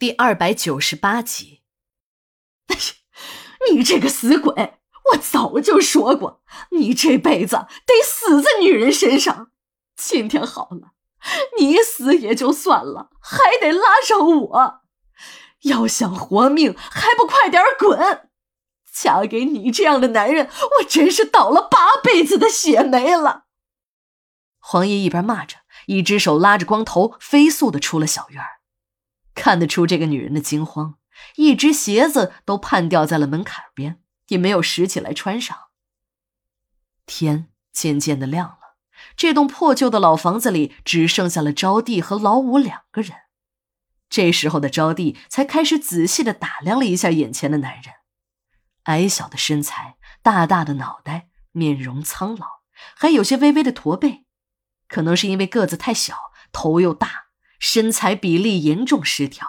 第二百九十八集。你这个死鬼！我早就说过，你这辈子得死在女人身上。今天好了，你死也就算了，还得拉上我。要想活命，还不快点滚！嫁给你这样的男人，我真是倒了八辈子的血霉了。黄爷一边骂着，一只手拉着光头，飞速的出了小院看得出这个女人的惊慌，一只鞋子都绊掉在了门槛边，也没有拾起来穿上。天渐渐的亮了，这栋破旧的老房子里只剩下了招娣和老五两个人。这时候的招娣才开始仔细的打量了一下眼前的男人，矮小的身材，大大的脑袋，面容苍老，还有些微微的驼背，可能是因为个子太小，头又大。身材比例严重失调，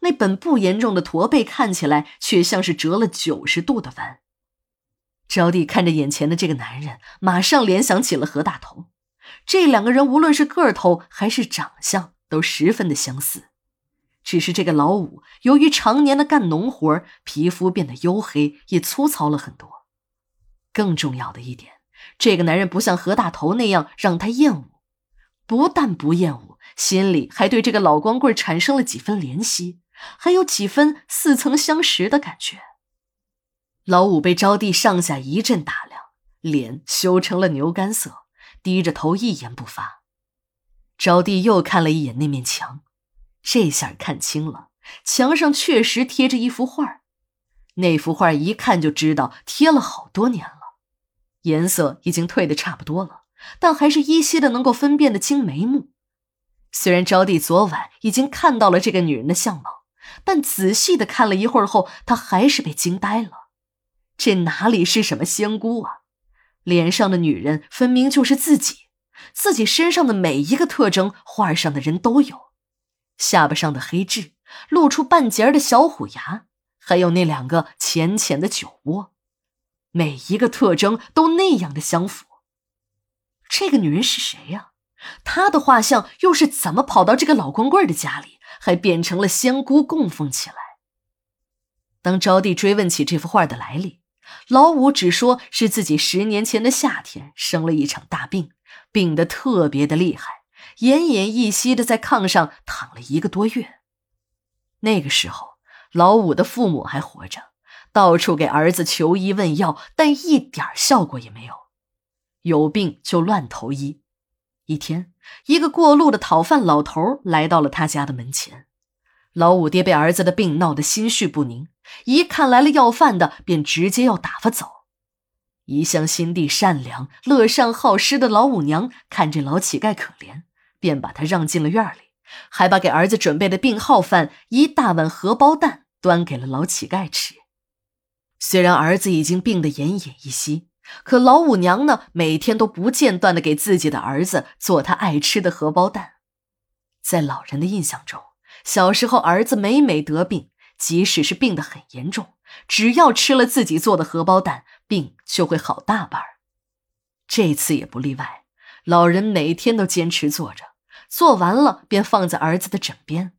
那本不严重的驼背看起来却像是折了九十度的弯。招娣看着眼前的这个男人，马上联想起了何大头。这两个人无论是个头还是长相都十分的相似，只是这个老五由于常年的干农活，皮肤变得黝黑，也粗糙了很多。更重要的一点，这个男人不像何大头那样让他厌恶，不但不厌恶。心里还对这个老光棍产生了几分怜惜，还有几分似曾相识的感觉。老五被招娣上下一阵打量，脸羞成了牛肝色，低着头一言不发。招娣又看了一眼那面墙，这下看清了，墙上确实贴着一幅画那幅画一看就知道贴了好多年了，颜色已经褪得差不多了，但还是依稀的能够分辨得清眉目。虽然招娣昨晚已经看到了这个女人的相貌，但仔细的看了一会儿后，她还是被惊呆了。这哪里是什么仙姑啊？脸上的女人分明就是自己，自己身上的每一个特征，画上的人都有：下巴上的黑痣，露出半截的小虎牙，还有那两个浅浅的酒窝，每一个特征都那样的相符。这个女人是谁呀？她的画像又是怎么跑到这个老光棍的家里，还变成了仙姑供奉起来？当招娣追问起这幅画的来历，老五只说是自己十年前的夏天生了一场大病，病得特别的厉害，奄奄一息的在炕上躺了一个多月。那个时候，老五的父母还活着，到处给儿子求医问药，但一点效果也没有，有病就乱投医。一天，一个过路的讨饭老头来到了他家的门前。老五爹被儿子的病闹得心绪不宁，一看来了要饭的，便直接要打发走。一向心地善良、乐善好施的老五娘看这老乞丐可怜，便把他让进了院里，还把给儿子准备的病号饭一大碗荷包蛋端给了老乞丐吃。虽然儿子已经病得奄奄一息。可老五娘呢，每天都不间断的给自己的儿子做他爱吃的荷包蛋。在老人的印象中，小时候儿子每每得病，即使是病得很严重，只要吃了自己做的荷包蛋，病就会好大半这次也不例外，老人每天都坚持做着，做完了便放在儿子的枕边。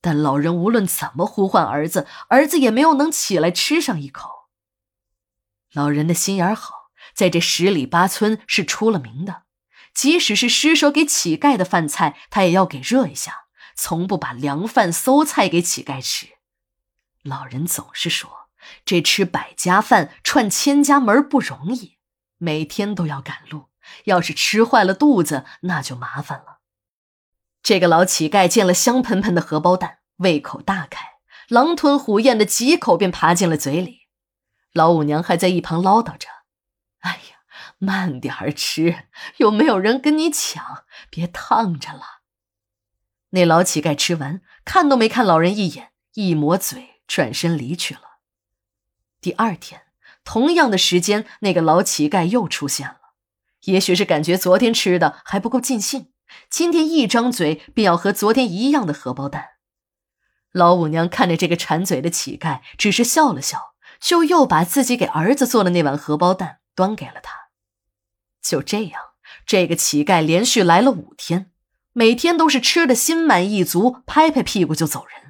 但老人无论怎么呼唤儿子，儿子也没有能起来吃上一口。老人的心眼好，在这十里八村是出了名的。即使是施舍给乞丐的饭菜，他也要给热一下，从不把凉饭馊菜给乞丐吃。老人总是说，这吃百家饭、串千家门不容易，每天都要赶路，要是吃坏了肚子，那就麻烦了。这个老乞丐见了香喷喷的荷包蛋，胃口大开，狼吞虎咽的几口便爬进了嘴里。老五娘还在一旁唠叨着：“哎呀，慢点儿吃，有没有人跟你抢？别烫着了。”那老乞丐吃完，看都没看老人一眼，一抹嘴，转身离去了。第二天，同样的时间，那个老乞丐又出现了。也许是感觉昨天吃的还不够尽兴，今天一张嘴便要和昨天一样的荷包蛋。老五娘看着这个馋嘴的乞丐，只是笑了笑。就又把自己给儿子做的那碗荷包蛋端给了他。就这样，这个乞丐连续来了五天，每天都是吃的心满意足，拍拍屁股就走人。